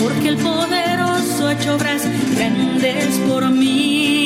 porque el poderoso ha hecho obras grandes por mí.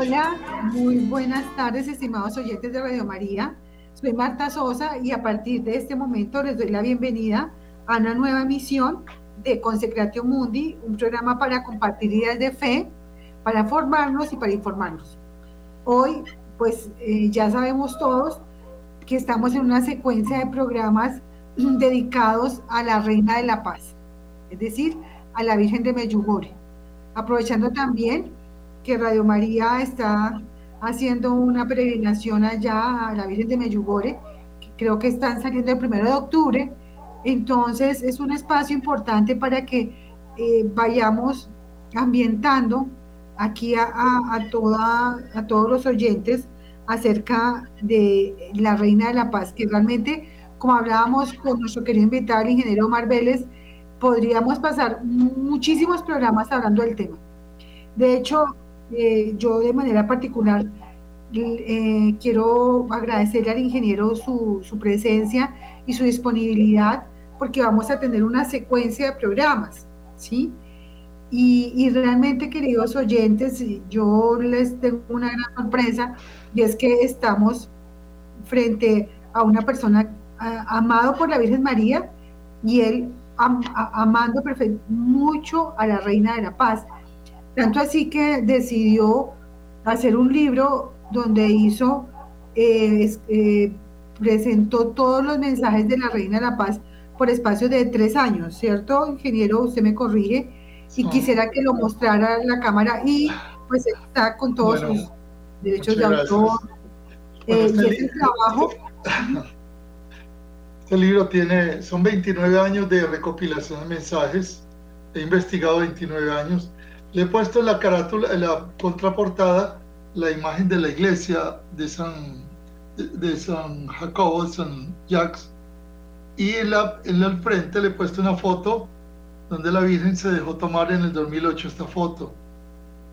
Hola, muy buenas tardes, estimados oyentes de Radio María. Soy Marta Sosa y a partir de este momento les doy la bienvenida a una nueva emisión de Consecratio Mundi, un programa para compartir ideas de fe, para formarnos y para informarnos. Hoy, pues eh, ya sabemos todos que estamos en una secuencia de programas dedicados a la Reina de la Paz, es decir, a la Virgen de Medjugorje. Aprovechando también que Radio María está haciendo una peregrinación allá a la Virgen de Meyugore, creo que están saliendo el primero de octubre. Entonces es un espacio importante para que eh, vayamos ambientando aquí a, toda, a todos los oyentes acerca de la Reina de la Paz, que realmente, como hablábamos con nuestro querido invitado, el ingeniero Omar podríamos pasar muchísimos programas hablando del tema. De hecho, eh, yo de manera particular eh, quiero agradecerle al ingeniero su, presencia y su disponibilidad porque vamos a tener una secuencia de programas, ¿sí? Y, y, realmente, queridos oyentes, yo les tengo una gran sorpresa y es que estamos frente a una persona amado por la Virgen María y él amando mucho a la Reina de la Paz. Tanto así que decidió hacer un libro donde hizo, eh, eh, presentó todos los mensajes de la Reina de la Paz por espacio de tres años, ¿cierto, ingeniero? Usted me corrige. Y quisiera que lo mostrara la cámara y pues está con todos sus derechos de autor. Eh, este, trabajo... este libro tiene, son 29 años de recopilación de mensajes. He investigado 29 años le he puesto en la carátula, en la contraportada, la imagen de la iglesia de San, de, San Jacobo, de San Jacques, y en, la, en el frente le he puesto una foto donde la Virgen se dejó tomar en el 2008 esta foto.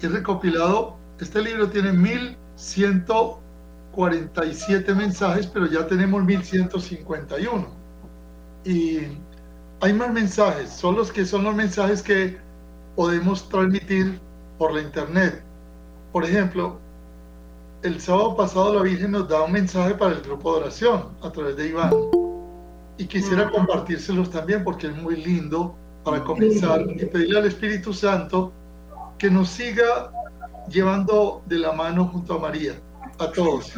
He recopilado, este libro tiene 1147 mensajes, pero ya tenemos 1151. Y hay más mensajes, son los que son los mensajes que podemos transmitir por la internet. Por ejemplo, el sábado pasado la Virgen nos da un mensaje para el grupo de oración a través de Iván. Y quisiera compartírselos también porque es muy lindo para comenzar y pedirle al Espíritu Santo que nos siga llevando de la mano junto a María, a todos.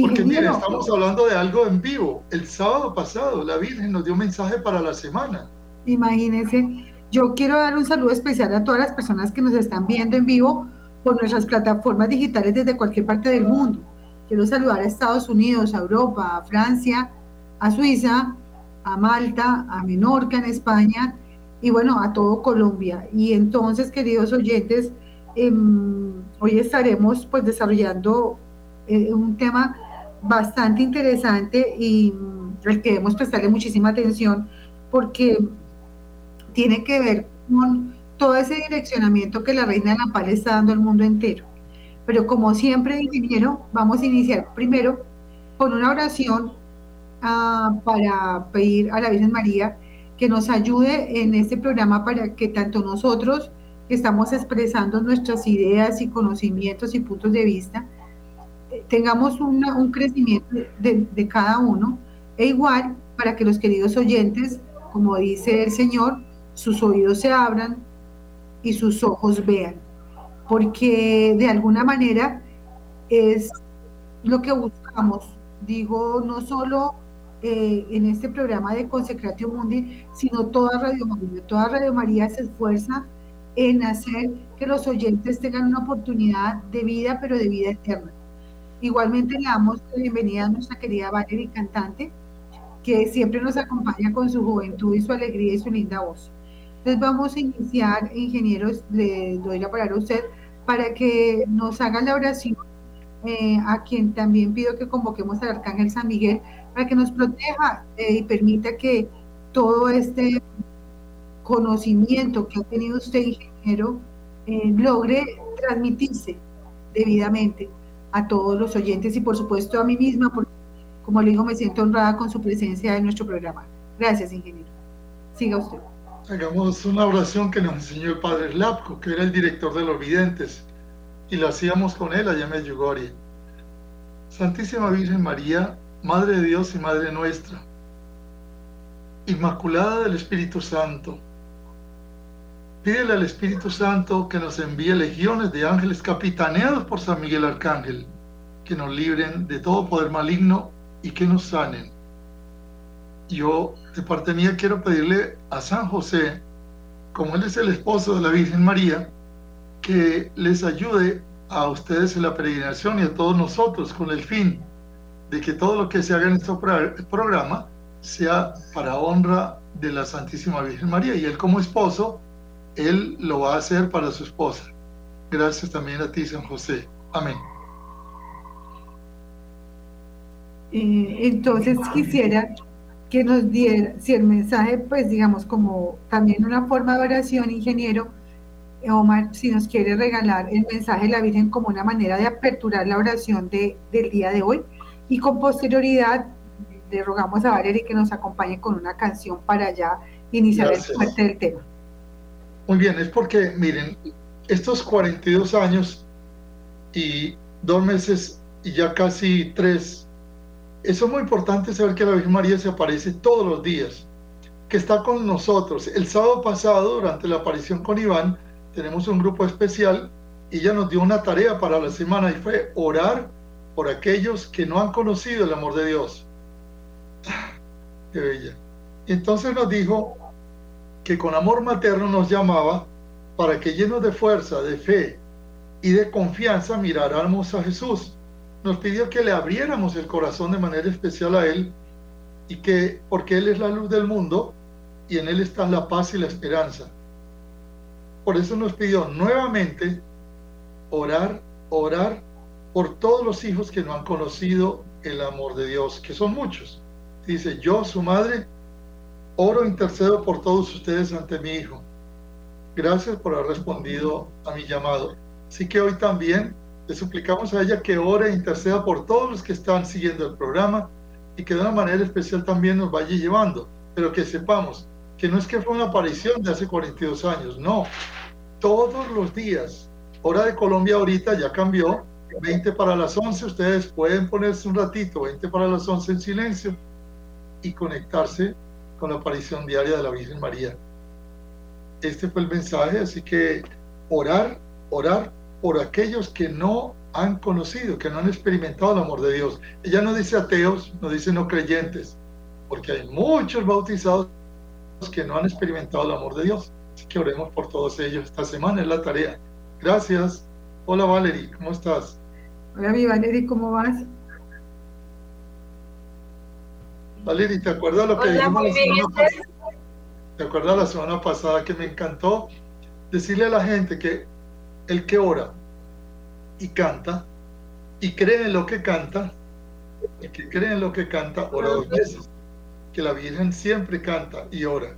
Porque miren, estamos hablando de algo en vivo. El sábado pasado la Virgen nos dio un mensaje para la semana. Imagínense, yo quiero dar un saludo especial a todas las personas que nos están viendo en vivo por nuestras plataformas digitales desde cualquier parte del mundo. Quiero saludar a Estados Unidos, a Europa, a Francia, a Suiza, a Malta, a Menorca en España y bueno, a todo Colombia. Y entonces, queridos oyentes, em, hoy estaremos pues desarrollando eh, un tema bastante interesante y mm, al que debemos prestarle muchísima atención porque tiene que ver con todo ese direccionamiento que la Reina de la Paz está dando al mundo entero. Pero como siempre, vamos a iniciar primero con una oración ah, para pedir a la Virgen María que nos ayude en este programa para que tanto nosotros que estamos expresando nuestras ideas y conocimientos y puntos de vista, tengamos un crecimiento de cada uno e igual para que los queridos oyentes, como dice el Señor, sus oídos se abran y sus ojos vean, porque de alguna manera es lo que buscamos, digo, no solo eh, en este programa de Consecratio Mundi, sino toda Radio María. Toda Radio María se esfuerza en hacer que los oyentes tengan una oportunidad de vida, pero de vida eterna. Igualmente le damos la bienvenida a nuestra querida Valerie Cantante, que siempre nos acompaña con su juventud y su alegría y su linda voz. Entonces vamos a iniciar, ingenieros, le doy la palabra a usted para que nos haga la oración, eh, a quien también pido que convoquemos al Arcángel San Miguel para que nos proteja eh, y permita que todo este conocimiento que ha tenido usted, ingeniero, eh, logre transmitirse debidamente a todos los oyentes y por supuesto a mí misma, porque como le digo, me siento honrada con su presencia en nuestro programa. Gracias, ingeniero. Siga usted. Hagamos una oración que nos enseñó el padre Lapco, que era el director de los videntes, y la hacíamos con él allá en Medjugorje. Santísima Virgen María, Madre de Dios y Madre nuestra, Inmaculada del Espíritu Santo, pídele al Espíritu Santo que nos envíe legiones de ángeles capitaneados por San Miguel Arcángel, que nos libren de todo poder maligno y que nos sanen. Yo, de parte mía, quiero pedirle a San José, como él es el esposo de la Virgen María, que les ayude a ustedes en la peregrinación y a todos nosotros con el fin de que todo lo que se haga en este programa sea para honra de la Santísima Virgen María. Y él como esposo, él lo va a hacer para su esposa. Gracias también a ti, San José. Amén. Eh, entonces quisiera que nos diera, si el mensaje, pues digamos, como también una forma de oración, ingeniero, Omar, si nos quiere regalar el mensaje de la Virgen como una manera de aperturar la oración de, del día de hoy, y con posterioridad le rogamos a Valeria que nos acompañe con una canción para ya iniciar el fuerte del tema. Muy bien, es porque, miren, estos 42 años y dos meses y ya casi tres, eso es muy importante saber que la Virgen María se aparece todos los días, que está con nosotros. El sábado pasado, durante la aparición con Iván, tenemos un grupo especial y ella nos dio una tarea para la semana y fue orar por aquellos que no han conocido el amor de Dios. Qué bella. Entonces nos dijo que con amor materno nos llamaba para que llenos de fuerza, de fe y de confianza miráramos a Jesús. Nos pidió que le abriéramos el corazón de manera especial a Él y que, porque Él es la luz del mundo y en Él está la paz y la esperanza. Por eso nos pidió nuevamente orar, orar por todos los hijos que no han conocido el amor de Dios, que son muchos. Dice, yo, su madre, oro, intercedo por todos ustedes ante mi hijo. Gracias por haber respondido a mi llamado. Así que hoy también le suplicamos a ella que ore e interceda por todos los que están siguiendo el programa y que de una manera especial también nos vaya llevando. Pero que sepamos que no es que fue una aparición de hace 42 años, no. Todos los días. Hora de Colombia ahorita ya cambió, 20 para las 11, ustedes pueden ponerse un ratito, 20 para las 11 en silencio y conectarse con la aparición diaria de la Virgen María. Este fue el mensaje, así que orar, orar por aquellos que no han conocido, que no han experimentado el amor de Dios. Ella no dice ateos, no dice no creyentes, porque hay muchos bautizados que no han experimentado el amor de Dios. Así que oremos por todos ellos. Esta semana es la tarea. Gracias. Hola Valerie, ¿cómo estás? Hola mi Valerie, ¿cómo vas? Valerie, ¿te acuerdas lo que dijimos la semana pasada? ¿Te acuerdas la semana pasada que me encantó decirle a la gente que el que ora y canta y cree en lo que canta, el que cree en lo que canta, ora dos veces. Que la Virgen siempre canta y ora.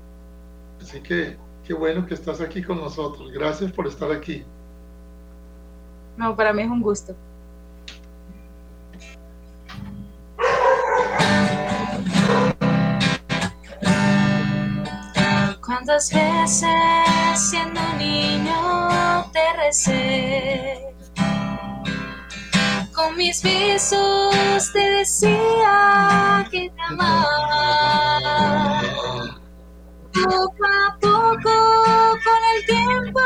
Así que qué bueno que estás aquí con nosotros. Gracias por estar aquí. No, para mí es un gusto. ¿Cuántas veces siendo niño amanecer. Con mis besos te decía que te amaba. Poco a poco, con el tiempo,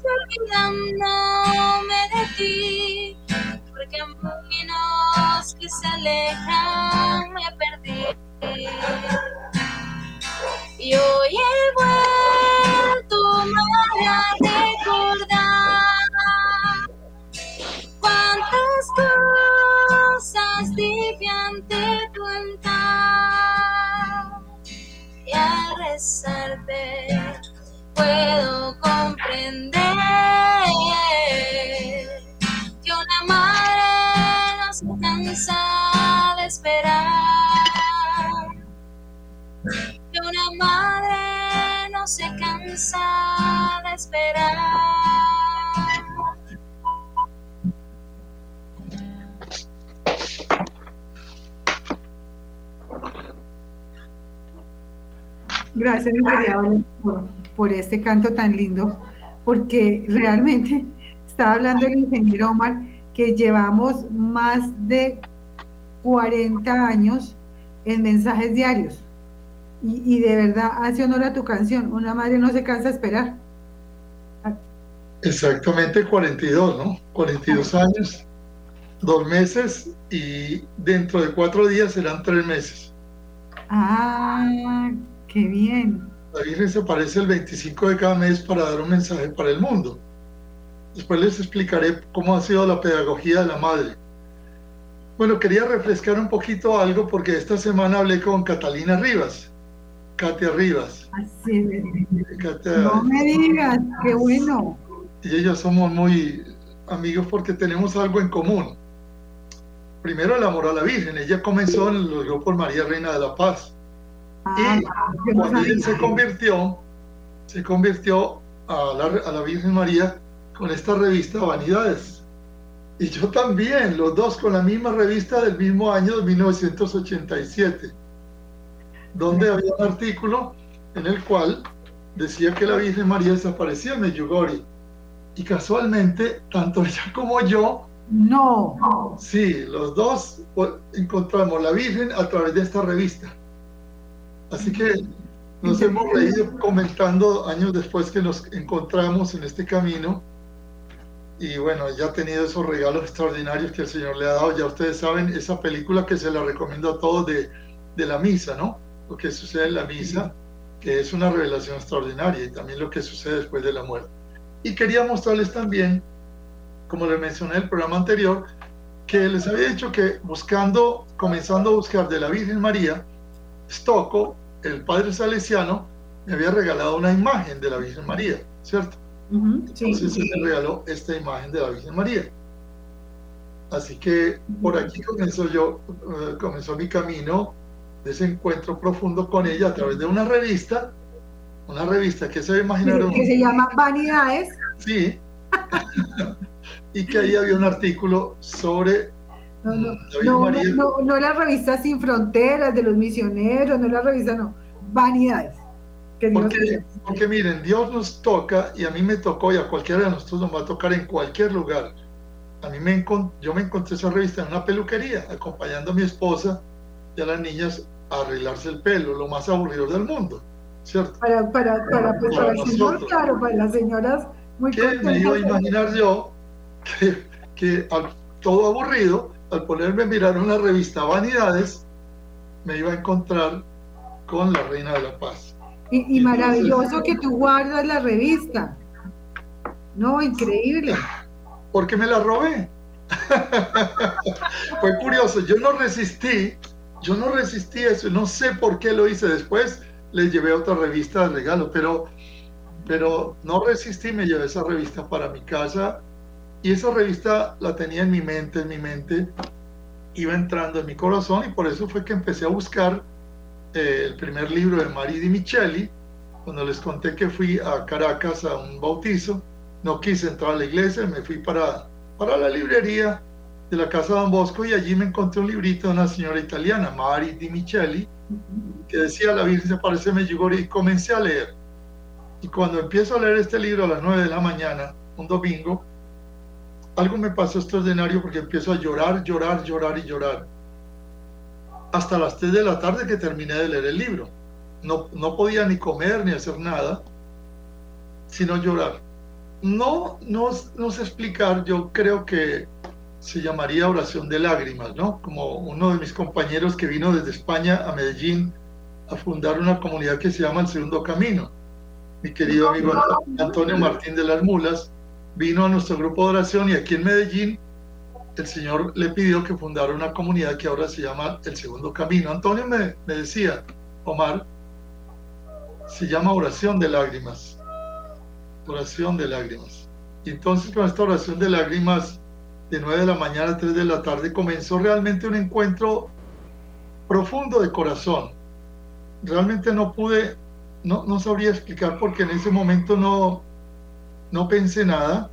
fui olvidándome de ti. Porque en caminos que se alejan me perdí. Y hoy he vuelto a recordar cosas dije ante tu altar. Y al rezarte Gracias, querida por, por este canto tan lindo, porque realmente estaba hablando el ingeniero Omar que llevamos más de 40 años en mensajes diarios. Y, y, de verdad hace honor a tu canción. Una madre no se cansa de esperar. Exactamente 42, ¿no? 42 años, dos meses y dentro de cuatro días serán tres meses. Ah, qué bien. La Virgen se aparece el 25 de cada mes para dar un mensaje para el mundo. Después les explicaré cómo ha sido la pedagogía de la madre. Bueno, quería refrescar un poquito algo porque esta semana hablé con Catalina Rivas Katia Rivas. Así es. Katia, no me digas, qué bueno. Y ellos somos muy amigos porque tenemos algo en común. Primero el amor a la Virgen. Ella comenzó en los grupos María Reina de la Paz. Ah, y cuando ella se convirtió, se convirtió a la, a la Virgen María con esta revista Vanidades. Y yo también, los dos con la misma revista del mismo año de 1987 donde había un artículo en el cual decía que la Virgen María desaparecía en Medjugorje. Y casualmente, tanto ella como yo, no. Sí, los dos encontramos la Virgen a través de esta revista. Así que nos hemos reído comentando años después que nos encontramos en este camino. Y bueno, ya ha tenido esos regalos extraordinarios que el Señor le ha dado. Ya ustedes saben, esa película que se la recomiendo a todos de, de la misa, ¿no? lo que sucede en la misa, que es una revelación extraordinaria, y también lo que sucede después de la muerte. Y quería mostrarles también, como les mencioné en el programa anterior, que les había dicho que buscando, comenzando a buscar de la Virgen María, Stocco, el padre salesiano, me había regalado una imagen de la Virgen María, ¿cierto? Entonces se me regaló esta imagen de la Virgen María. Así que por aquí comenzó yo, eh, comenzó mi camino de ese encuentro profundo con ella a través de una revista, una revista que se imaginaron. Que se llama Vanidades. Sí. y que ahí había un artículo sobre. No, no, no, no, no, la revista Sin Fronteras de los misioneros, no la revista, no. Vanidades. Porque, porque, miren, Dios nos toca y a mí me tocó y a cualquiera de nosotros nos va a tocar en cualquier lugar. A mí me yo me encontré esa revista en una peluquería, acompañando a mi esposa y a las niñas arreglarse el pelo, lo más aburrido del mundo, ¿cierto? Para, para, para, pues, para, para claro, para las señoras muy ¿Qué me iba a imaginar yo que, que al, todo aburrido, al ponerme a mirar una revista Vanidades, me iba a encontrar con la Reina de la Paz. Y, y maravilloso que tú guardas la revista. No, increíble. Porque me la robé. Fue curioso, yo no resistí yo no resistí eso, no sé por qué lo hice después, les llevé otra revista de regalo, pero, pero no resistí, me llevé esa revista para mi casa y esa revista la tenía en mi mente, en mi mente, iba entrando en mi corazón y por eso fue que empecé a buscar eh, el primer libro de Mari Di Micheli, cuando les conté que fui a Caracas a un bautizo, no quise entrar a la iglesia, me fui para, para la librería de la casa Don Bosco y allí me encontré un librito de una señora italiana, Mari Di Micheli, que decía La Virgen se aparece en Medjugorje y comencé a leer. Y cuando empiezo a leer este libro a las 9 de la mañana, un domingo, algo me pasó extraordinario porque empiezo a llorar, llorar, llorar y llorar. Hasta las 3 de la tarde que terminé de leer el libro. No, no podía ni comer ni hacer nada, sino llorar. No, no, no sé explicar, yo creo que se llamaría oración de lágrimas, ¿no? Como uno de mis compañeros que vino desde España a Medellín a fundar una comunidad que se llama El Segundo Camino. Mi querido amigo Antonio Martín de las Mulas vino a nuestro grupo de oración y aquí en Medellín el Señor le pidió que fundara una comunidad que ahora se llama El Segundo Camino. Antonio me, me decía, Omar, se llama oración de lágrimas. Oración de lágrimas. Y entonces con esta oración de lágrimas de 9 de la mañana a 3 de la tarde comenzó realmente un encuentro profundo de corazón. Realmente no pude, no, no sabría explicar porque en ese momento no, no pensé nada,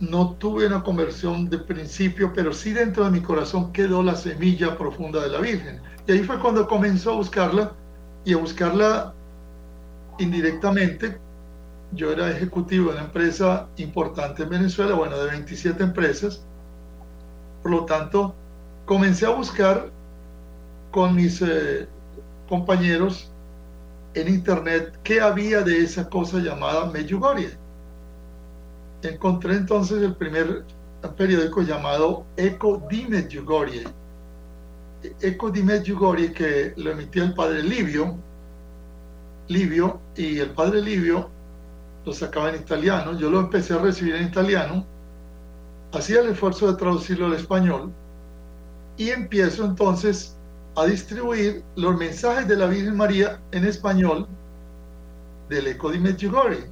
no tuve una conversión de principio, pero sí dentro de mi corazón quedó la semilla profunda de la Virgen. Y ahí fue cuando comenzó a buscarla y a buscarla indirectamente yo era ejecutivo de una empresa importante en Venezuela, bueno, de 27 empresas. Por lo tanto, comencé a buscar con mis eh, compañeros en internet qué había de esa cosa llamada Medjugorje. Encontré entonces el primer periódico llamado Eco di Medjugorje. Eco di Medjugorje que lo emitía el padre Livio, Livio y el padre Livio lo sacaba en italiano, yo lo empecé a recibir en italiano, hacía el esfuerzo de traducirlo al español y empiezo entonces a distribuir los mensajes de la Virgen María en español del Eco di Medjugorje.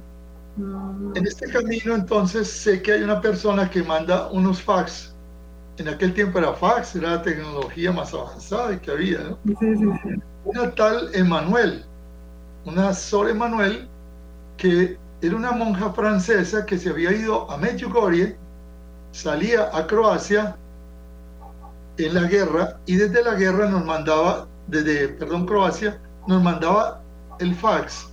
En este camino entonces sé que hay una persona que manda unos fax. En aquel tiempo era fax, era la tecnología más avanzada que había. ¿no? Una tal Emanuel, una Sor Emanuel, que era una monja francesa que se había ido a Medjugorje, salía a Croacia en la guerra y desde la guerra nos mandaba, desde, perdón, Croacia, nos mandaba el fax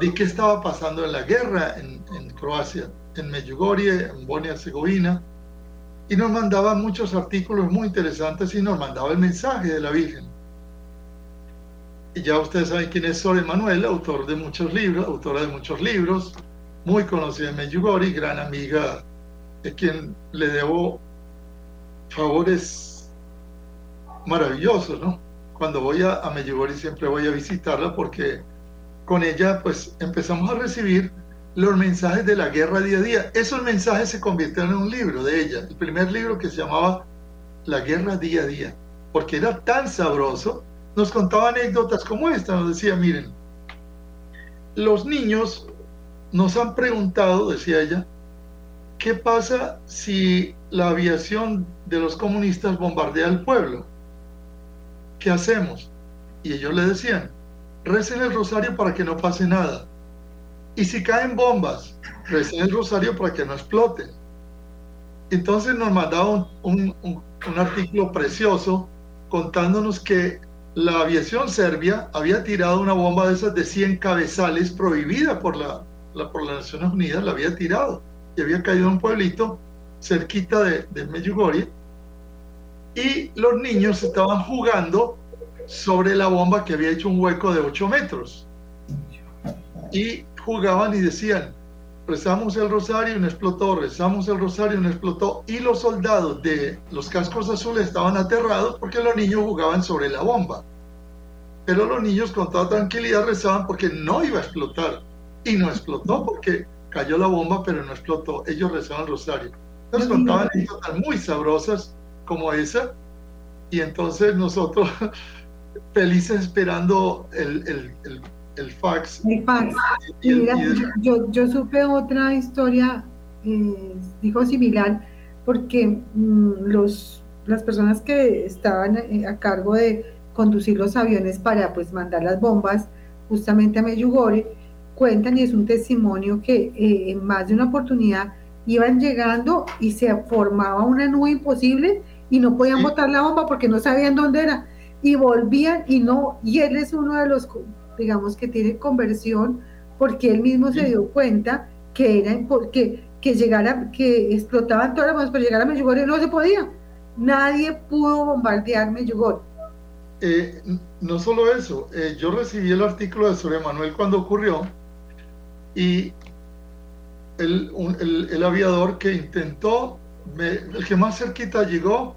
de qué estaba pasando en la guerra en, en Croacia, en Medjugorje, en Bosnia-Herzegovina, y nos mandaba muchos artículos muy interesantes y nos mandaba el mensaje de la Virgen. Y ya ustedes saben quién es Sor Emanuel, autor de muchos libros, autora de muchos libros, muy conocida en Medjugorje, gran amiga de quien le debo favores maravillosos, ¿no? Cuando voy a, a Medjugorje siempre voy a visitarla porque con ella pues empezamos a recibir los mensajes de la guerra día a día. Esos mensajes se convirtieron en un libro de ella, el primer libro que se llamaba La guerra día a día, porque era tan sabroso nos contaba anécdotas como esta, nos decía, miren, los niños nos han preguntado, decía ella, ¿qué pasa si la aviación de los comunistas bombardea el pueblo? ¿Qué hacemos? Y ellos le decían, recen el rosario para que no pase nada. Y si caen bombas, recen el rosario para que no exploten. Entonces nos mandaron un, un, artículo precioso contándonos que la aviación serbia había tirado una bomba de esas de 100 cabezales prohibida por, la, por las Naciones Unidas, la había tirado y había caído en un pueblito cerquita de, de Medjugorje y los niños estaban jugando sobre la bomba que había hecho un hueco de 8 metros y jugaban y decían rezamos el rosario y no explotó, rezamos el rosario y no explotó. Y los soldados de los cascos azules estaban aterrados porque los niños jugaban sobre la bomba. Pero los niños con toda tranquilidad rezaban porque no iba a explotar. Y no explotó porque cayó la bomba, pero no explotó. Ellos rezaban el rosario. Nos contaban anécdotas muy sabrosas como esa. Y entonces nosotros felices esperando el, el, el el fax. El fax. Y mira, yo, yo supe otra historia, eh, dijo similar, porque mmm, los, las personas que estaban eh, a cargo de conducir los aviones para pues mandar las bombas justamente a Medjugorje, cuentan y es un testimonio que eh, en más de una oportunidad iban llegando y se formaba una nube imposible y no podían botar la bomba porque no sabían dónde era y volvían y no, y él es uno de los digamos que tiene conversión porque él mismo se dio cuenta que era que, que llegara, que explotaban todas las pero llegar a Medjugorje no se podía. Nadie pudo bombardear Medjugorje. Eh, no solo eso, eh, yo recibí el artículo de Sor Manuel cuando ocurrió y el, el, aviador que intentó, el que más cerquita llegó,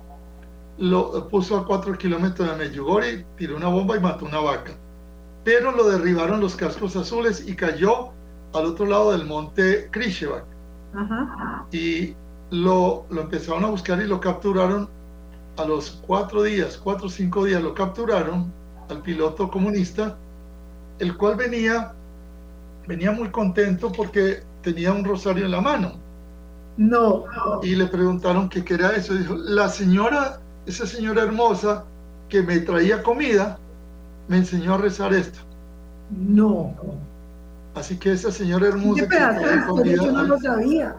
lo puso a cuatro kilómetros de Medjugorje, tiró una bomba y mató una vaca. Pero lo derribaron los cascos azules y cayó al otro lado del monte Krishevak. Y lo, lo empezaron a buscar y lo capturaron a los cuatro días, cuatro o cinco días, lo capturaron al piloto comunista, el cual venía, venía muy contento porque tenía un rosario en la mano. No. Y le preguntaron qué era eso. Dijo, la señora, esa señora hermosa que me traía comida, me enseñó a rezar esto. No. Así que esa señora hermosa... que yo no lo sabía.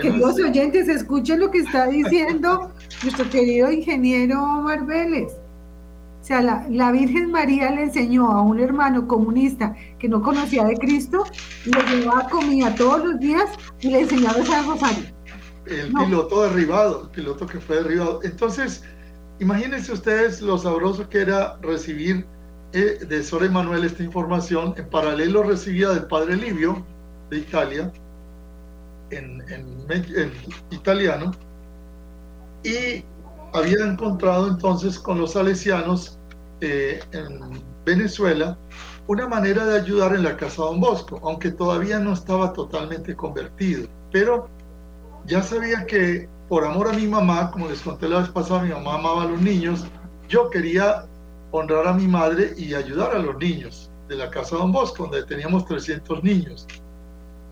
Que los oyentes escuchen lo que está diciendo nuestro querido ingeniero Marbeles. O sea, la, Virgen María le enseñó a un hermano comunista que no conocía de Cristo, le llevaba comida todos los días y le enseñaba a rosario. El piloto derribado, el piloto que fue derribado. Entonces, imagínense ustedes lo sabroso que era recibir eh, de Sor Emanuel esta información. En paralelo recibía del padre Livio de Italia, en, en italiano, y había encontrado entonces con los salesianos eh, en Venezuela una manera de ayudar en la casa Don Bosco, aunque todavía no estaba totalmente convertido. Pero ya sabía que por amor a mi mamá, como les conté la vez pasada, mi mamá amaba a los niños, yo quería honrar a mi madre y ayudar a los niños de la casa Don Bosco, donde teníamos 300 niños.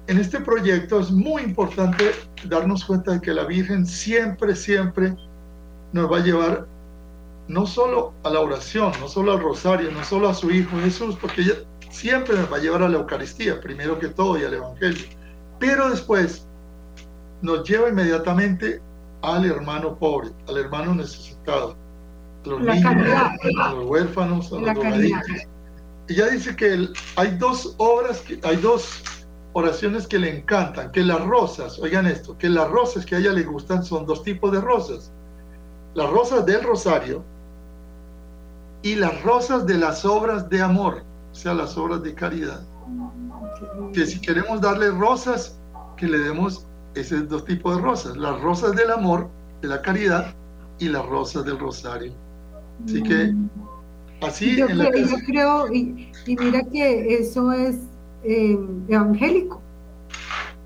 En este proyecto es muy importante darnos cuenta de que la Virgen siempre, siempre nos va a llevar no solo a la oración, no solo al rosario, no solo a su Hijo Jesús, porque ella siempre nos va a llevar a la Eucaristía, primero que todo, y al Evangelio. Pero después nos lleva inmediatamente al hermano pobre, al hermano necesitado, a los niños, a los huérfanos, a los drogadictos. Ella dice que hay dos obras, que, hay dos oraciones que le encantan, que las rosas, oigan esto, que las rosas que a ella le gustan son dos tipos de rosas las rosas del rosario y las rosas de las obras de amor, o sea, las obras de caridad. Que si queremos darle rosas, que le demos esos dos tipos de rosas, las rosas del amor, de la caridad y las rosas del rosario. Así que así... Yo, creo, y, mira que eso es eh, evangélico,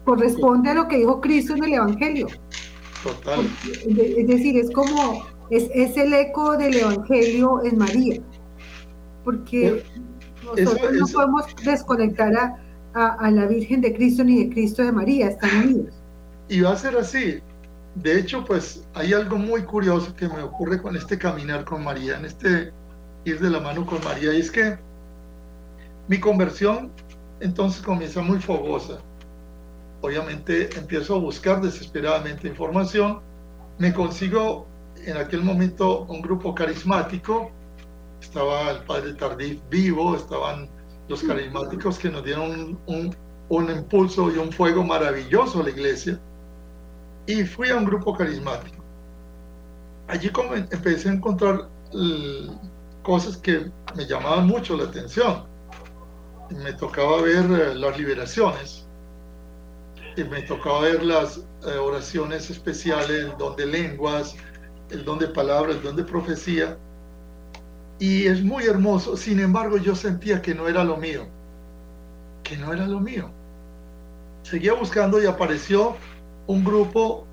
corresponde a lo que dijo Cristo en el Evangelio. Es decir, es como, es, es el eco del Evangelio en María, porque nosotros no podemos desconectar a, a, la Virgen de Cristo ni de Cristo de María, están unidos. Y va a ser así. De hecho, pues hay algo muy curioso que me ocurre con este caminar con María, en este ir de la mano con María, y es que mi conversión entonces comienza muy fogosa obviamente empiezo a buscar desesperadamente información, me consigo en aquel momento un grupo carismático, estaba el padre Tardif vivo, estaban los carismáticos que nos dieron un, un, impulso y un fuego maravilloso a la iglesia, y fui a un grupo carismático. Allí empecé a encontrar cosas que me llamaban mucho la atención. Me tocaba ver eh, las liberaciones, me tocaba ver las eh, oraciones especiales, el don de lenguas, el don de palabras, el don de profecía. Y es muy hermoso. Sin embargo, yo sentía que no era lo mío. Que no era lo mío. Seguía buscando y apareció un grupo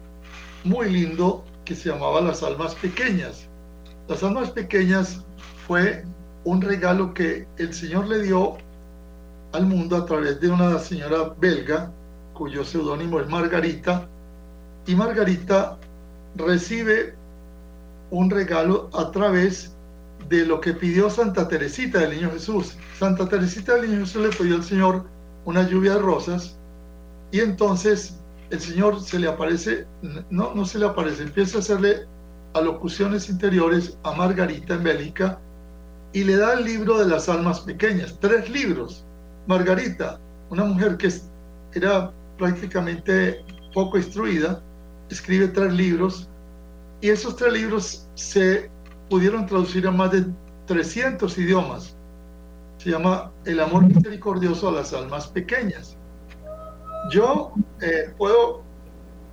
muy lindo que se llamaba Las Almas Pequeñas. Las Almas Pequeñas fue un regalo que el Señor le dio al mundo a través de una señora belga cuyo seudónimo es Margarita, y Margarita recibe un regalo a través de lo que pidió Santa Teresita del Niño Jesús. Santa Teresita del Niño Jesús le pidió al Señor una lluvia de rosas y entonces el Señor se le aparece, no, no se le aparece, empieza a hacerle alocuciones interiores a Margarita en Bélgica y le da el libro de las almas pequeñas, tres libros. Margarita, una mujer que era prácticamente poco instruida, escribe tres libros y esos tres libros se pudieron traducir a más de 300 idiomas. Se llama El amor misericordioso a las almas pequeñas. Yo eh, puedo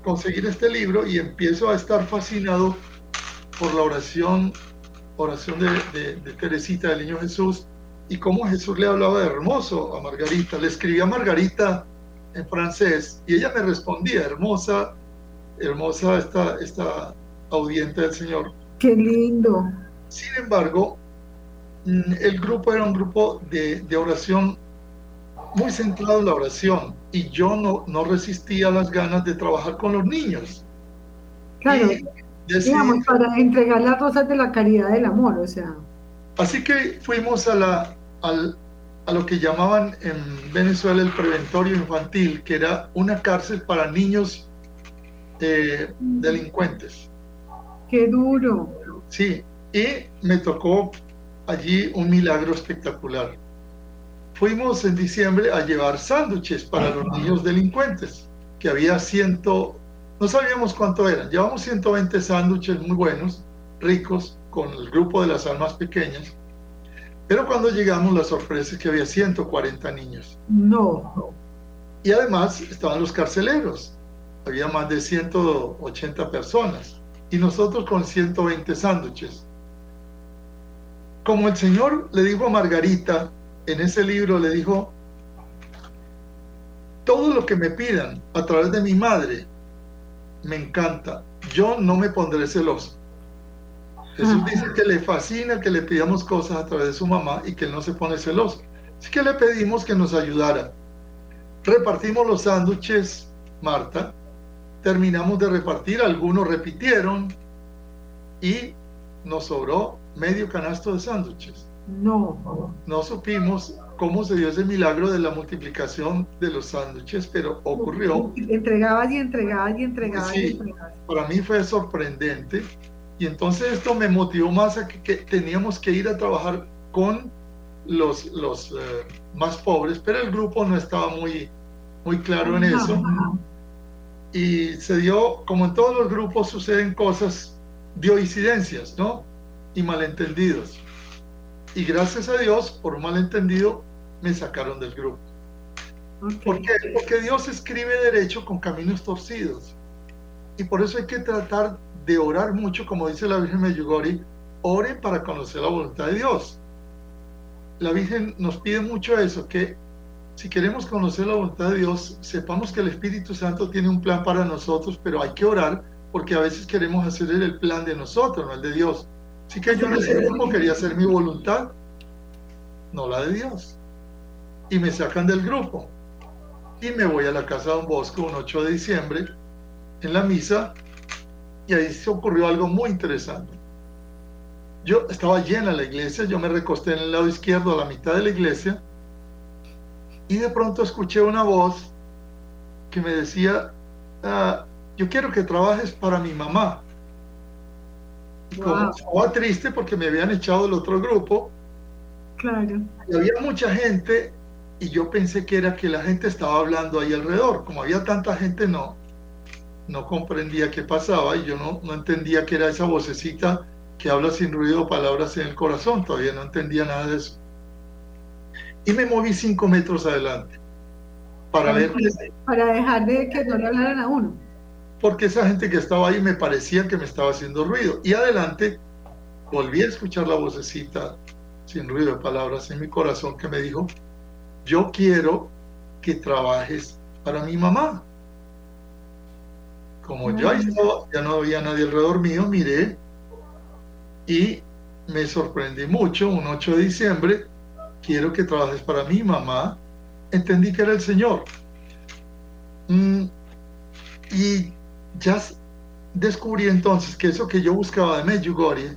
conseguir este libro y empiezo a estar fascinado por la oración, oración de, de Teresita del Niño Jesús y cómo Jesús le hablaba de hermoso a Margarita. Le escribía a Margarita en francés y ella me respondía, hermosa, hermosa esta, esta audiente del Señor. Qué lindo. Sin embargo, mm, el grupo era un grupo de, de oración muy centrado en la oración y yo no, no resistía las ganas de trabajar con los niños. Claro, digamos, para entregar las rosas de la caridad del amor, o sea. Así que fuimos a, la, al, a lo que llamaban en Venezuela el preventorio infantil, que era una cárcel para niños eh, delincuentes. Qué duro. Sí, y me tocó allí un milagro espectacular. Fuimos en diciembre a llevar sándwiches para los niños delincuentes, que había ciento, no sabíamos cuánto eran, llevamos 120 sándwiches muy buenos, ricos, con el grupo de las almas pequeñas. Pero cuando llegamos, la sorpresa es que había 140 niños. No. Y además estaban los carceleros. Había más de 180 personas. Y nosotros con 120 sándwiches. Como el Señor le dijo a Margarita, en ese libro le dijo, todo lo que me pidan a través de mi madre, me encanta. Yo no me pondré celoso. Jesús dice que le fascina que le pidamos cosas a través de su mamá y que él no se pone celoso. Así que le pedimos que nos ayudara. Repartimos los sándwiches, Marta. Terminamos de repartir, algunos repitieron y nos sobró medio canasto de sándwiches. No. No supimos cómo se dio ese milagro de la multiplicación de los sándwiches, pero ocurrió. Entregabas y entregabas y entregabas. Sí, para mí fue sorprendente y entonces esto me motivó más a que, teníamos que ir a trabajar con los, los eh, más pobres, pero el grupo no estaba muy, muy claro en eso. Y se dio, como en todos los grupos suceden cosas, dio incidencias, ¿no? Y malentendidos. Y gracias a Dios, por un malentendido, me sacaron del grupo. ¿Por qué? Porque Dios escribe derecho con caminos torcidos. Y por eso hay que tratar de orar mucho, como dice la Virgen Medjugorje, ore para conocer la voluntad de Dios. La Virgen nos pide mucho eso, que si queremos conocer la voluntad de Dios, sepamos que el Espíritu Santo tiene un plan para nosotros, pero hay que orar porque a veces queremos hacer el plan de nosotros, no el de Dios. Así que yo en ese tiempo quería hacer mi voluntad, no la de Dios. Y me sacan del grupo. Y me voy a la casa de Don Bosco un 8 de diciembre, en la misa, y ahí se ocurrió algo muy interesante. Yo estaba llena la iglesia, yo me recosté en el lado izquierdo a la mitad de la iglesia y de pronto escuché una voz que me decía, ah, yo quiero que trabajes para mi mamá. Y como estaba triste porque me habían echado del otro grupo, claro. y había mucha gente y yo pensé que era que la gente estaba hablando ahí alrededor. Como había tanta gente, no no comprendía qué pasaba y yo no, no entendía que era esa vocecita que habla sin ruido palabras en el corazón, todavía no entendía nada de eso. Y me moví cinco metros adelante para ver... Para dejar de que no le hablaran a uno. Porque esa gente que estaba ahí me parecía que me estaba haciendo ruido. Y adelante volví a escuchar la vocecita sin ruido de palabras en mi corazón que me dijo, yo quiero que trabajes para mi mamá. Como yo ahí estaba, ya no había nadie alrededor mío, miré y me sorprendí mucho. Un 8 de diciembre, quiero que trabajes para mi mamá. Entendí que era el Señor. Mm, y ya descubrí entonces que eso que yo buscaba de Medjugorje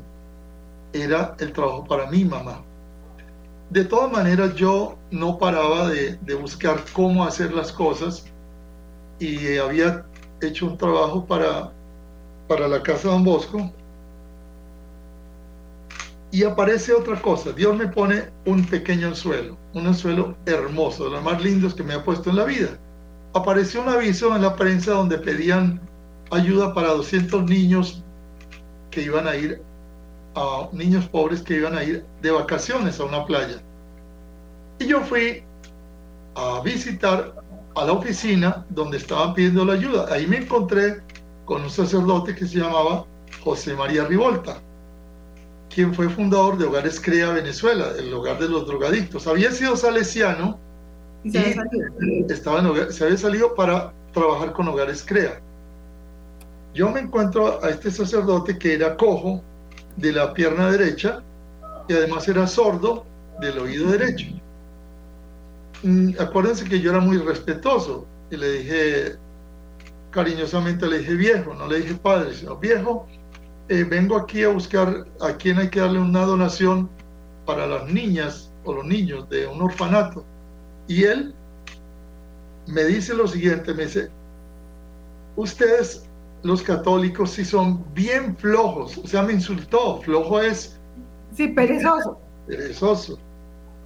era el trabajo para mi mamá. De todas maneras, yo no paraba de, de buscar cómo hacer las cosas y había hecho un trabajo para, para la casa de Don Bosco y aparece otra cosa. Dios me pone un pequeño anzuelo, un anzuelo hermoso, de los más lindos que me ha puesto en la vida. apareció un aviso en la prensa donde pedían ayuda para 200 niños que iban a ir, a niños pobres que iban a ir de vacaciones a una playa. Y yo fui a visitar a la oficina donde estaban pidiendo la ayuda. Ahí me encontré con un sacerdote que se llamaba José María Rivolta, quien fue fundador de Hogares Crea Venezuela, el hogar de los drogadictos. Había sido salesiano y, estaba se había salido para trabajar con Hogares Crea. Yo me encuentro a este sacerdote que era cojo de la pierna derecha y además era sordo del oído derecho. Mm, acuérdense que yo era muy respetuoso y le dije, cariñosamente le dije viejo, no le dije padre, sino viejo, eh, vengo aquí a buscar a quien hay que darle una donación para las niñas o los niños de un orfanato. Y él me dice lo siguiente, me dice, ustedes los católicos sí son bien flojos, o sea, me insultó, flojo es... Sí, perezoso. Perezoso.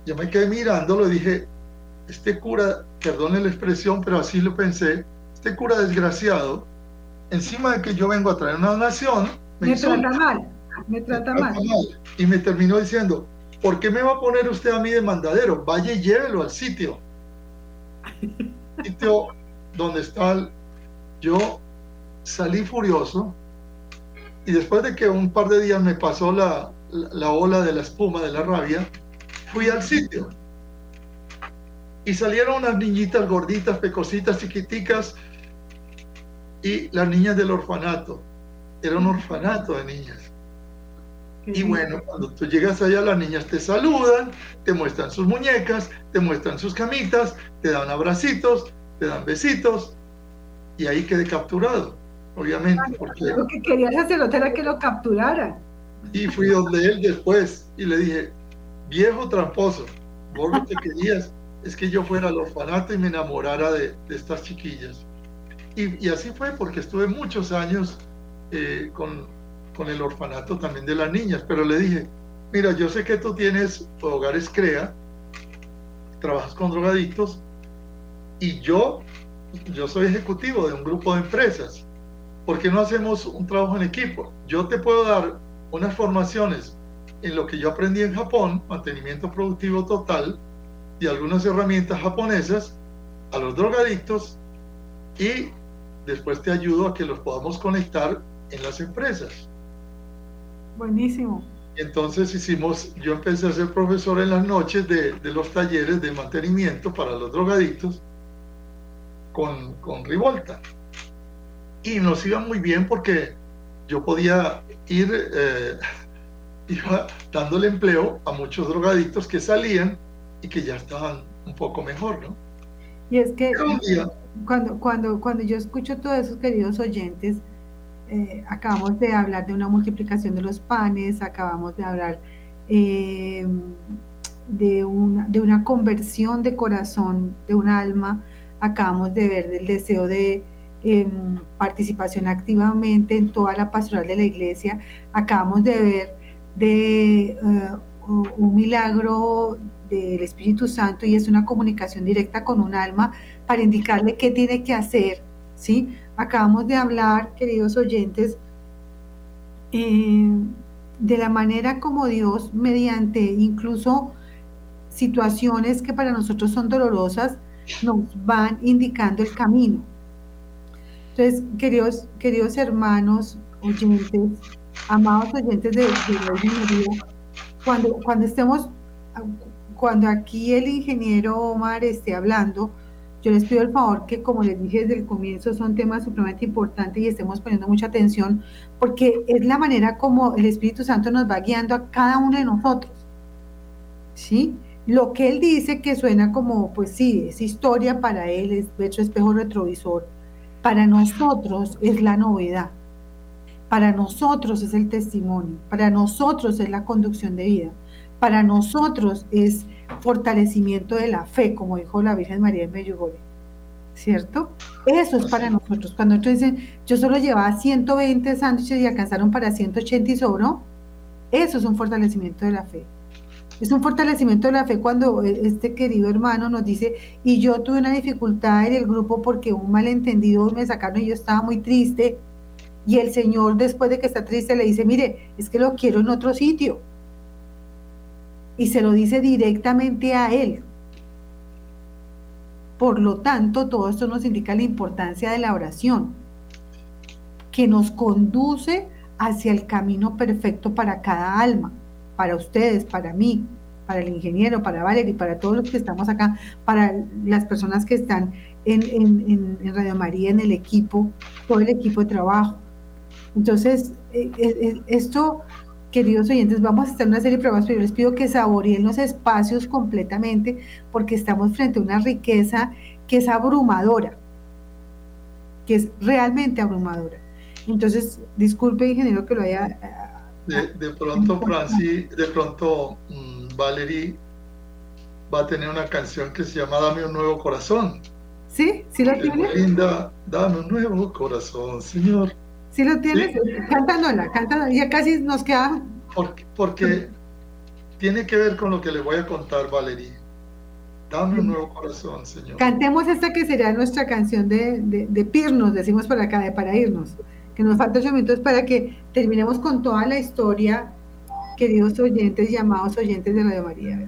Yo me quedé mirándolo y dije, este cura, perdone la expresión, pero así lo pensé, este cura desgraciado, encima de que yo vengo a traer una donación, me, trata mal, me trata, mal. Y me terminó diciendo, ¿por qué me va a poner usted a mí de mandadero? Vaya y llévelo al sitio. sitio donde está el... yo salí furioso y después de que un par de días me pasó la, la ola de la espuma de la rabia, fui al sitio y salieron unas niñitas gorditas, pecositas, chiquiticas, y las niñas del orfanato. Era un orfanato de niñas. Y bueno, cuando tú llegas allá, las niñas te saludan, te muestran sus muñecas, te muestran sus camitas, te dan abracitos, te dan besitos, y ahí quedé capturado, obviamente. Porque... Lo que querías hacer era que lo capturara. Y fui donde él después y le dije, viejo tramposo, vos lo que querías es que yo fuera al orfanato y me enamorara de, estas chiquillas. Y, así fue porque estuve muchos años eh, con, con el orfanato también de las niñas, pero le dije, mira, yo sé que tú tienes hogares CREA, trabajas con drogadictos, y yo, yo soy ejecutivo de un grupo de empresas. ¿Por qué no hacemos un trabajo en equipo? Yo te puedo dar unas formaciones en lo que yo aprendí en Japón, mantenimiento productivo total, y algunas herramientas japonesas a los drogadictos y después te ayudo a que los podamos conectar en las empresas. Buenísimo. Entonces hicimos, yo empecé a ser profesor en las noches de, de los talleres de mantenimiento para los drogadictos con, con Rivolta. Y nos iba muy bien porque yo podía ir, eh, iba dándole empleo a muchos drogadictos que salían y que ya estaban un poco mejor, ¿no? Y es que cuando, cuando, cuando yo escucho todos esos queridos oyentes, eh, acabamos de hablar de una multiplicación de los panes, acabamos de hablar eh, de, una, de una conversión de corazón, de un alma, acabamos de ver del deseo de em, participación activamente en toda la pastoral de la iglesia, acabamos de ver de eh, un milagro del Espíritu Santo y es una comunicación directa con un alma para indicarle qué tiene que hacer, ¿sí? Acabamos de hablar, queridos oyentes, eh, de la manera como Dios, mediante incluso situaciones que para nosotros son dolorosas, nos van indicando el camino. Entonces, queridos, queridos hermanos, oyentes, amados oyentes de, de cuando, cuando estemos cuando aquí el ingeniero Omar esté hablando, yo les pido el favor que, como les dije desde el comienzo, son temas supremamente importantes y estemos poniendo mucha atención, porque es la manera como el Espíritu Santo nos va guiando a cada uno de nosotros. ¿Sí? Lo que él dice que suena como, pues sí, es historia para él, es hecho espejo retrovisor. Para nosotros es la novedad. Para nosotros es el testimonio. Para nosotros es la conducción de vida para nosotros es fortalecimiento de la fe, como dijo la Virgen María en Medjugorje, ¿cierto? Eso es para nosotros. Cuando otros dicen, yo solo llevaba 120 sándwiches y alcanzaron para 180 y sobró, eso es un fortalecimiento de la fe. Es un fortalecimiento de la fe cuando eh, este querido hermano nos dice, y yo tuve una dificultad en el grupo porque un malentendido me sacaron y yo estaba muy triste. Y el Señor, después de que está triste, le dice, mire, es que lo quiero en otro sitio. Y se lo dice directamente a él. Por lo tanto, todo esto nos indica la importancia de la oración, que nos conduce hacia el camino perfecto para cada alma para ustedes, para mí, para el ingeniero, para Valerie, para todos los que estamos acá, para las personas que están en, Radio María, en el equipo, todo el equipo de trabajo. Entonces, eh, eh, eh, esto, queridos oyentes, vamos a estar en una serie de pruebas, pero yo les pido que saboreen los espacios completamente, porque estamos frente a una riqueza que es abrumadora, que es realmente abrumadora. Entonces, disculpe, ingeniero, que lo haya de, pronto Franci, de pronto mm, Valerie va a tener una canción que se llama Dame un nuevo corazón. Sí, sí lo tiene. Linda, dame un nuevo corazón, Señor. Sí lo tienes, ¿Sí? cantándola, cantándola, ya casi nos queda. Porque, porque tiene que ver con lo que le voy a contar, Valerie. Dame un nuevo corazón, Señor. Cantemos esta que sería nuestra canción de, de, de pirnos, decimos por acá, de para irnos que nos falta ocho minutos para que terminemos con toda la historia, queridos oyentes, llamados oyentes de Radio María.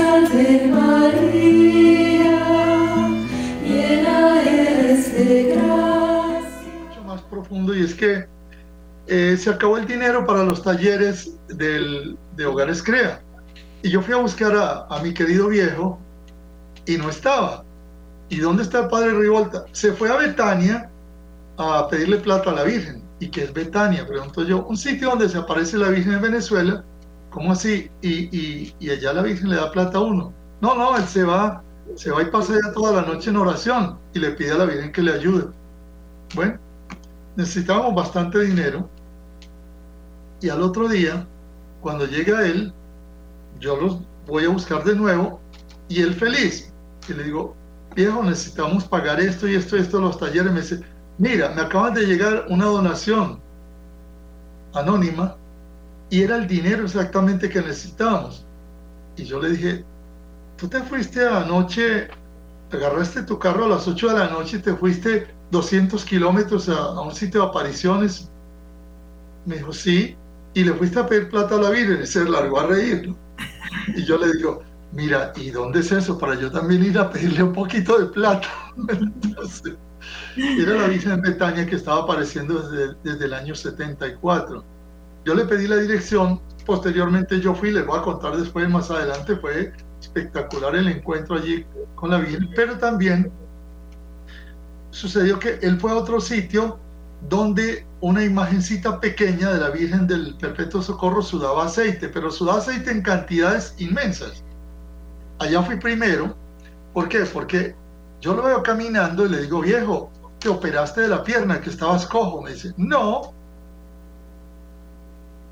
salve María, llena eres de gracia. Mucho más profundo y es que eh, se acabó el dinero para los talleres del, de Hogares Crea. Y yo fui a buscar a, a mi querido viejo y no estaba. ¿Y dónde está el padre Rivolta? Se fue a Betania a pedirle plata a la Virgen. ¿Y qué es Betania? Pregunto yo. Un sitio donde se aparece la Virgen en Venezuela. ¿Cómo así? Y, y, allá la Virgen le da plata a uno. No, no, él se va, se va y pasa ya toda la noche en oración y le pide a la Virgen que le ayude. Bueno, necesitábamos bastante dinero. Y al otro día, cuando llega él, yo los voy a buscar de nuevo y él feliz y le digo, viejo, necesitamos pagar esto y esto y esto los talleres. Me dice, mira, me acaban de llegar una donación anónima y era el dinero exactamente que necesitábamos. Y yo le dije, tú te fuiste anoche agarraste tu carro a las 8 de la noche y te fuiste 200 kilómetros a, un sitio de apariciones. Me dijo, sí, y le fuiste a pedir plata a la Virgen y se largó a reír. Y yo le digo, mira, ¿y dónde es eso? Para yo también ir a pedirle un poquito de plata. Era la Virgen Betania que estaba apareciendo desde, desde el año 74. Yo le pedí la dirección, posteriormente yo fui, les voy a contar después más adelante, fue espectacular el encuentro allí con la Virgen, pero también sucedió que él fue a otro sitio donde una imagencita pequeña de la Virgen del Perpetuo Socorro sudaba aceite, pero sudaba aceite en cantidades inmensas. Allá fui primero. ¿Por qué? Porque yo lo veo caminando y le digo, viejo, te operaste de la pierna, que estabas cojo. Me dice, no.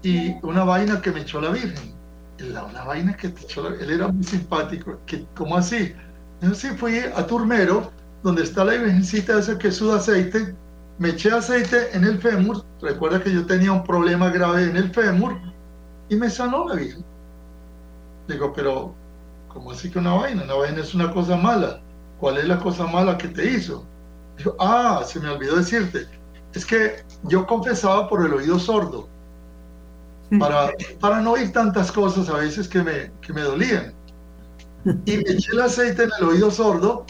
Y una vaina que me echó la Virgen. La, una vaina que te echó la Él era muy simpático. Que, ¿Cómo así? Yo sí fui a Turmero, donde está la Virgencita esa que suda aceite, me eché aceite en el fémur, recuerda que yo tenía un problema grave en el fémur, y me sanó la Virgen. Digo, pero, ¿cómo así que una vaina? Una vaina es una cosa mala. ¿Cuál es la cosa mala que te hizo? Dijo, ah, se me olvidó decirte, es que yo confesaba por el oído sordo, para, para no oír tantas cosas a veces que me, que me dolían. Y me eché el aceite en el oído sordo,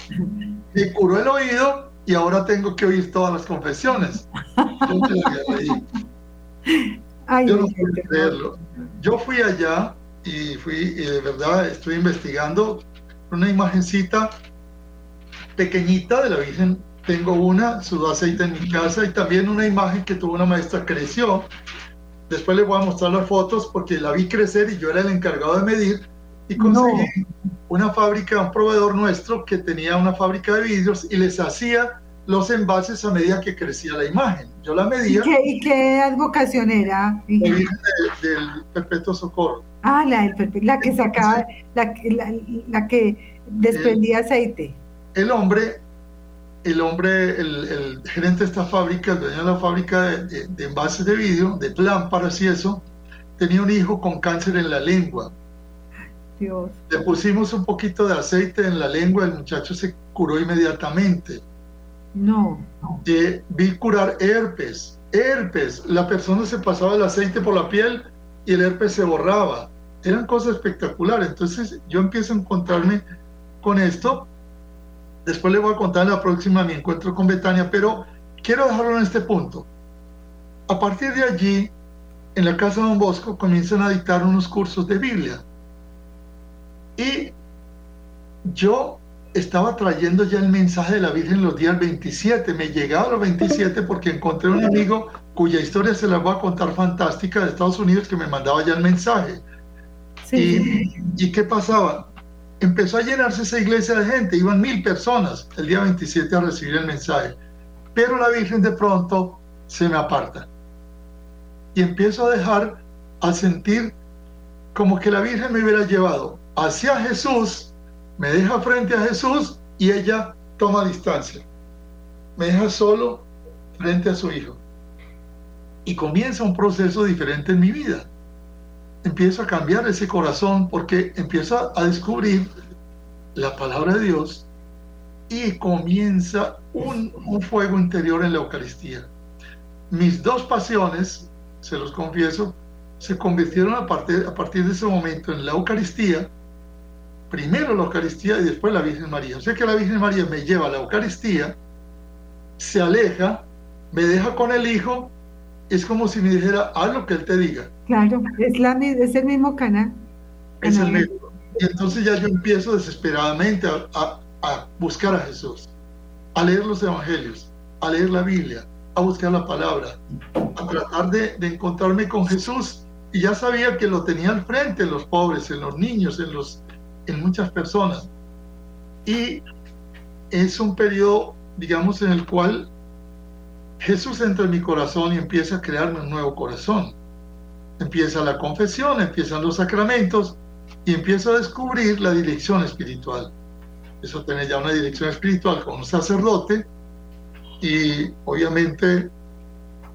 me curó el oído y ahora tengo que oír todas las confesiones. Yo, Ay, yo no puedo creerlo. Yo fui allá y fui, y de verdad estoy investigando una imagencita pequeñita de la Virgen. Tengo una, su aceite en mi casa y también una imagen que tuvo una maestra, creció. Después les voy a mostrar las fotos porque la vi crecer y yo era el encargado de medir y conseguí una fábrica, un proveedor nuestro que tenía una fábrica de vidrios y les hacía los envases a medida que crecía la imagen. Yo la ¿Y medía, qué, y qué advocación era? la de- del Perpetuo Socorro. Ah, la, del la que sacaba, la, la, la que desprendía aceite. El hombre, el hombre, el, el gerente de esta fábrica, el dueño de la fábrica de, de- de envases de vidrio, de lámparas y eso, tenía un hijo con cáncer en la lengua. Dios. Le pusimos un poquito de aceite en la lengua, el muchacho se curó inmediatamente. No. Eh, vi curar herpes, herpes. La persona se pasaba el aceite por la piel y el herpes se borraba. Eran cosas espectaculares. Entonces yo empiezo a encontrarme con esto. Después le voy a contar en la próxima mi encuentro con Betania, pero quiero dejarlo en este punto. A partir de allí, en la casa de Don Bosco comienzan a dictar unos cursos de Biblia. Y yo estaba trayendo ya el mensaje de la Virgen los días 27. Me llegaba los 27 porque encontré un amigo cuya historia se la voy a contar fantástica de Estados Unidos que me mandaba ya el mensaje. Sí. ¿Y, ¿y qué pasaba? Empezó a llenarse esa iglesia de gente, iban mil personas el día 27 a recibir el mensaje. Pero la Virgen de pronto se me aparta. Y empiezo a dejar, a sentir como que la Virgen me hubiera llevado hacia Jesús, me deja frente a Jesús y ella toma distancia. Me deja solo frente a su hijo. Y comienza un proceso diferente en mi vida empiezo a cambiar ese corazón porque empiezo a descubrir la palabra de Dios y comienza un, un, fuego interior en la Eucaristía. Mis dos pasiones, se los confieso, se convirtieron a partir, a partir de ese momento en la Eucaristía, primero la Eucaristía y después la Virgen María. O sea que la Virgen María me lleva a la Eucaristía, se aleja, me deja con el Hijo, es como si me dijera, haz lo que Él te diga. Claro, es, la, es el mismo canal. Es el mismo. Y entonces ya yo empiezo desesperadamente a, a, a, buscar a Jesús, a leer los evangelios, a leer la Biblia, a buscar la palabra, a tratar de, de encontrarme con Jesús. Y ya sabía que lo tenía al frente en los pobres, en los niños, en, los, en muchas personas. Y es un periodo, digamos, en el cual Jesús entra en mi corazón y empieza a crearme un nuevo corazón empieza la confesión, empiezan los sacramentos y empiezo a descubrir la dirección espiritual. Eso tiene ya una dirección espiritual con un sacerdote y obviamente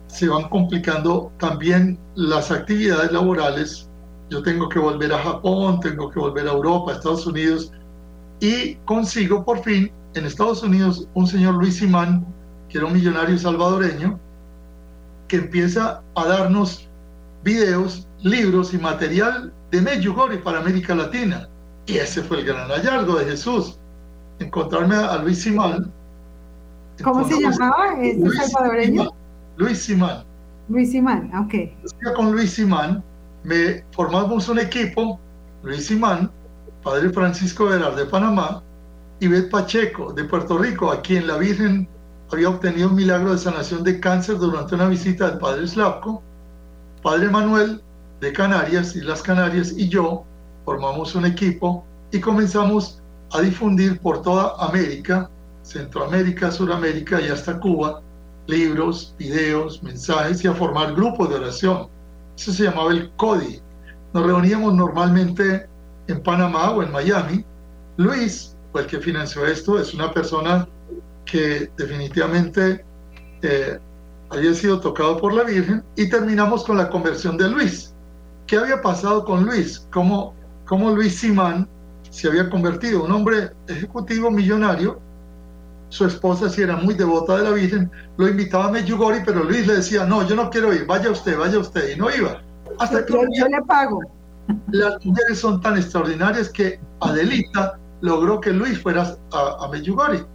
se van complicando también las actividades laborales. Yo tengo que volver a Japón, tengo que volver a Europa, a Estados Unidos y consigo por fin en Estados Unidos un señor Luis Simán, que era un millonario salvadoreño, que empieza a darnos videos, libros y material de Medjugorje para América Latina. Y ese fue el gran hallazgo de Jesús. Encontrarme a Luis Simán. ¿Cómo se llamaba este Luis salvadoreño? Luis Simán. Luis Simán, ok. Con Luis Simán me formamos un equipo, Luis Simán, Padre Francisco Velar de Panamá, y Bet Pacheco de Puerto Rico, a quien la Virgen había obtenido un milagro de sanación de cáncer durante una visita del Padre Slavko, Padre Manuel de Canarias, Islas Canarias, y yo formamos un equipo y comenzamos a difundir por toda América, Centroamérica, Suramérica y hasta Cuba, libros, videos, mensajes y a formar grupos de oración. Eso se llamaba el CODI. Nos reuníamos normalmente en Panamá o en Miami. Luis el que financió esto, es una persona que definitivamente eh, había sido tocado por la Virgen y terminamos con la conversión de Luis. ¿Qué había pasado con Luis? ¿Cómo, cómo Luis Simán se había convertido? Un hombre ejecutivo millonario su esposa si era muy devota de la Virgen, lo invitaba a Medjugorje, pero Luis le decía, no, yo no quiero ir, vaya usted, vaya usted, y no iba. Hasta que Yo, yo le pago. las mujeres son tan extraordinarias que Adelita logró que Luis fuera a, a Medjugorje.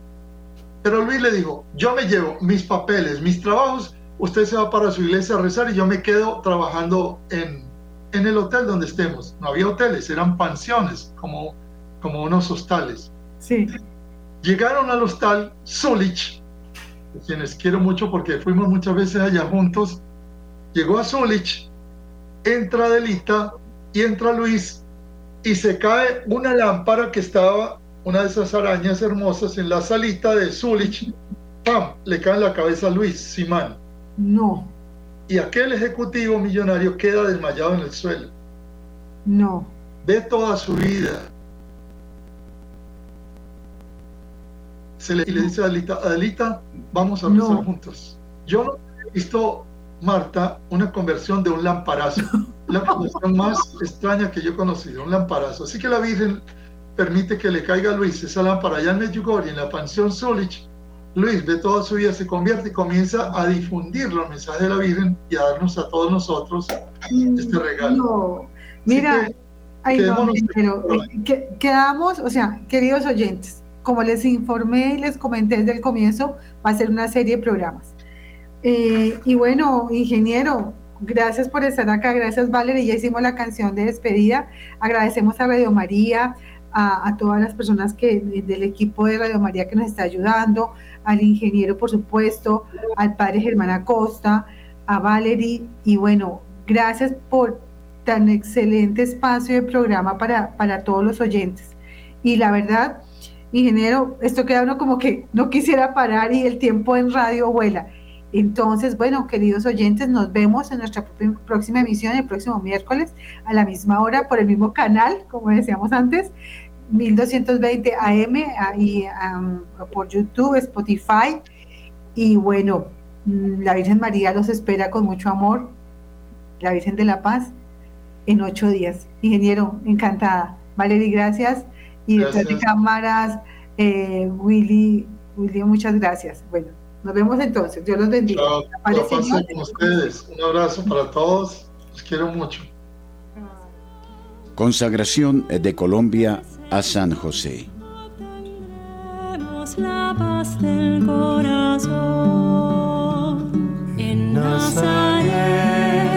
Pero Luis le dijo, yo me llevo mis papeles, mis trabajos, usted se va para su iglesia a rezar y yo me quedo trabajando en, en el hotel donde estemos. No había hoteles, eran pensiones, como, como unos hostales. Sí. Llegaron al hostal Zulich, quienes quiero mucho porque fuimos muchas veces allá juntos. Llegó a Zulich, entra Adelita y entra Luis y se cae una lámpara que estaba, una de esas arañas hermosas en la salita de Zulich. ¡Pam! Le cae en la cabeza a Luis Simán. No, Y aquel ejecutivo millonario queda desmayado en el suelo. no. Ve toda su vida. Se le, y le dice a Adelita, Adelita, vamos a rezar No. juntos. Yo no he visto, Marta, una conversión de un lamparazo. La conversión más extraña que yo he conocido, un lamparazo. Así que la Virgen permite que le caiga a Luis esa lámpara allá en Medjugorje, en la pensión Zulich. Luis ve toda su vida, se convierte y comienza a difundir los mensajes de la Virgen y a darnos a todos nosotros este regalo. No. Mira, que no, pero que- quedamos, o sea, queridos oyentes, como les informé y les comenté desde el comienzo, va a ser una serie de programas. Eh, y bueno, ingeniero, gracias por estar acá, gracias Valerie, ya hicimos la canción de despedida, agradecemos a Radio María, a, todas las personas que del equipo de Radio María que nos está ayudando, al ingeniero por supuesto, al padre Germán Acosta, a Valerie y bueno, gracias por tan excelente espacio de programa para, para todos los oyentes. Y la verdad, ingeniero, esto queda uno como que no quisiera parar y el tiempo en radio vuela. Entonces, bueno, queridos oyentes, nos vemos en nuestra próxima emisión el próximo miércoles a la misma hora por el mismo canal, como decíamos antes, 1220 AM y um, por YouTube, Spotify. Y bueno, mm, la Virgen María los espera con mucho amor, la Virgen de la Paz, en ocho días. Ingeniero, encantada. Valerie, gracias. Y detrás de cámaras, eh, Willy, Willy, muchas gracias. Bueno, nos vemos entonces. Dios los bendiga. Chao, La paz Señor. con ustedes. Un abrazo para todos. Los quiero mucho. Consagración de Colombia a San José. La paz del corazón en Nazaret.